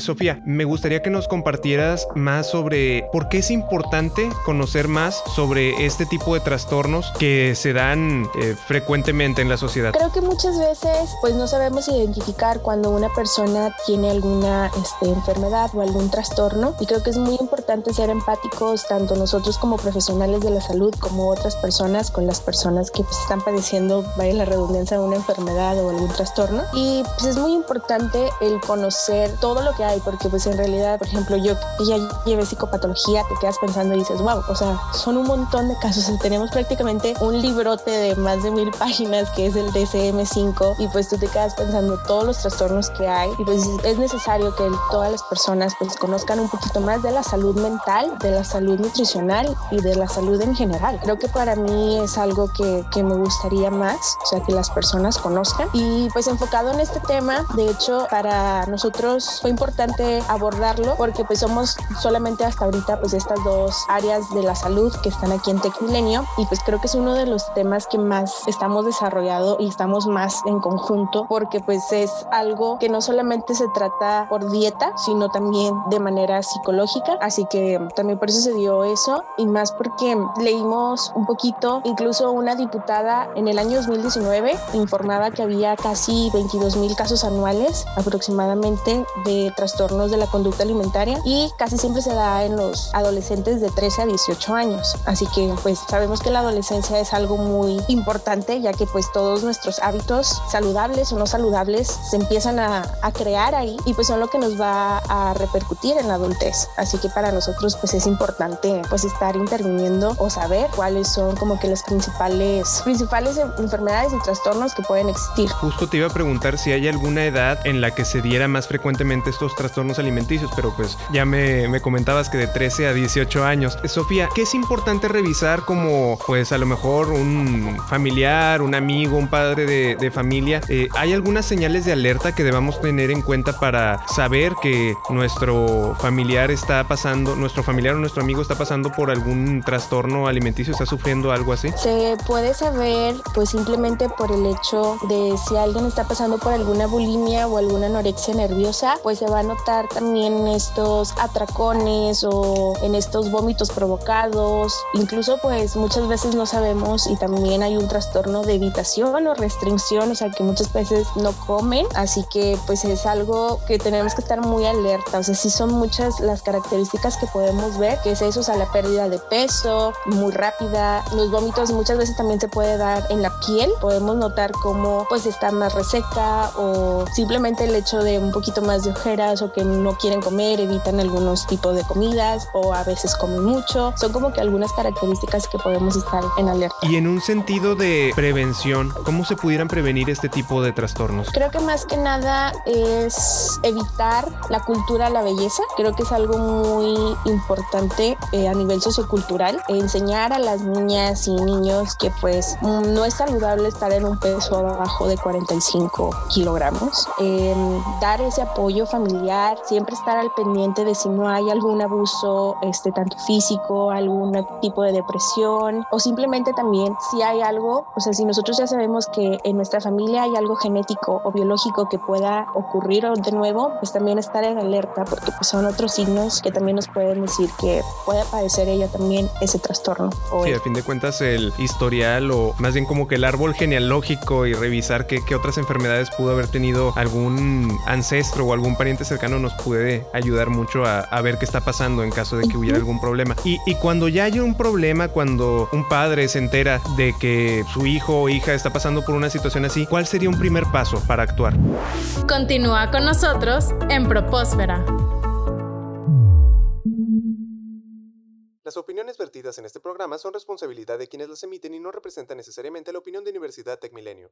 Sofía, me gustaría que nos compartieras más sobre por qué es importante conocer más sobre este tipo de trastornos que se dan eh, frecuentemente en la sociedad. Creo que muchas veces pues no sabemos identificar cuando una persona tiene alguna este, enfermedad o algún trastorno y creo que es muy importante ser empáticos tanto nosotros como profesionales de la salud como otras personas con las personas que pues, están padeciendo, vaya la redundancia, una enfermedad o algún trastorno y pues es muy importante el conocer todo lo que hay, porque pues en realidad, por ejemplo, yo que ya llevé psicopatología, te quedas pensando y dices, wow, o sea, son un montón de casos. Tenemos prácticamente un librote de más de mil páginas que es el DSM-5 y pues tú te quedas pensando todos los trastornos que hay y pues es necesario que todas las personas pues conozcan un poquito más de la salud mental, de la salud nutricional y de la salud en general. Creo que para mí es algo que, que me gustaría más, o sea, que las personas conozcan y pues enfocado en este tema, de hecho, para nosotros fue importante importante abordarlo porque pues somos solamente hasta ahorita pues estas dos áreas de la salud que están aquí en Tecmilenio y pues creo que es uno de los temas que más estamos desarrollando y estamos más en conjunto porque pues es algo que no solamente se trata por dieta sino también de manera psicológica. Así que también por eso se dio eso y más porque leímos un poquito incluso una diputada en el año 2019 informaba que había casi 22 mil casos anuales aproximadamente de de la conducta alimentaria y casi siempre se da en los adolescentes de 13 a 18 años. Así que pues sabemos que la adolescencia es algo muy importante ya que pues todos nuestros hábitos saludables o no saludables se empiezan a, a crear ahí y pues son lo que nos va a repercutir en la adultez. Así que para nosotros pues es importante pues estar interviniendo o saber cuáles son como que las principales, principales enfermedades y trastornos que pueden existir. Justo te iba a preguntar si hay alguna edad en la que se diera más frecuentemente estos trastornos alimenticios, pero pues ya me, me, comentabas que de 13 a 18 años. Sofía, ¿qué es importante revisar como pues a lo mejor un familiar, un amigo, un padre de, de familia? Eh, ¿Hay algunas señales de alerta que debamos tener en cuenta para saber que nuestro familiar está pasando, nuestro familiar o nuestro amigo está pasando por algún trastorno alimenticio, está sufriendo algo así? Se puede saber pues simplemente por el hecho de si alguien está pasando por alguna bulimia o alguna anorexia nerviosa, pues se va notar también en estos atracones o en estos vómitos provocados. Incluso pues muchas veces no sabemos y también hay un trastorno de evitación o restricción, o sea que muchas veces no comen, así que pues es algo que tenemos que estar muy alerta, o sea, sí son muchas las características que podemos ver, que es eso, o sea, la pérdida de peso muy rápida, los vómitos muchas veces también se puede dar en la piel, podemos notar cómo pues está más reseca o simplemente el hecho de un poquito más de o que no quieren comer, evitan algunos tipos de comidas o a veces comen mucho. Son como que algunas características que podemos estar en alerta. Y en un sentido de prevención, ¿cómo se pudieran prevenir este tipo de trastornos? Creo que más que nada es evitar la cultura a la belleza. Creo que es algo muy importante eh, a nivel sociocultural. Enseñar a las niñas y niños que pues no es saludable estar en un peso abajo de 45 kilogramos. Eh, dar ese apoyo familiar siempre estar al pendiente de si no hay algún abuso, este, tanto físico, algún tipo de depresión o simplemente también si hay algo, o sea, si nosotros ya sabemos que en nuestra familia hay algo genético o biológico que pueda ocurrir de nuevo, pues también estar en alerta porque pues, son otros signos que también nos pueden decir que puede padecer ella también ese trastorno. O sí, a fin de cuentas el historial o más bien como que el árbol genealógico y revisar qué, qué otras enfermedades pudo haber tenido algún ancestro o algún pariente cercano nos puede ayudar mucho a, a ver qué está pasando en caso de que hubiera algún problema. Y, y, cuando ya hay un problema, cuando un padre se entera de que su hijo o hija está pasando por una situación así, ¿cuál sería un primer paso para actuar? Continúa con nosotros en Propósfera. Las opiniones vertidas en este programa son responsabilidad de quienes las emiten y no representan necesariamente la opinión de Universidad Tecmilenio.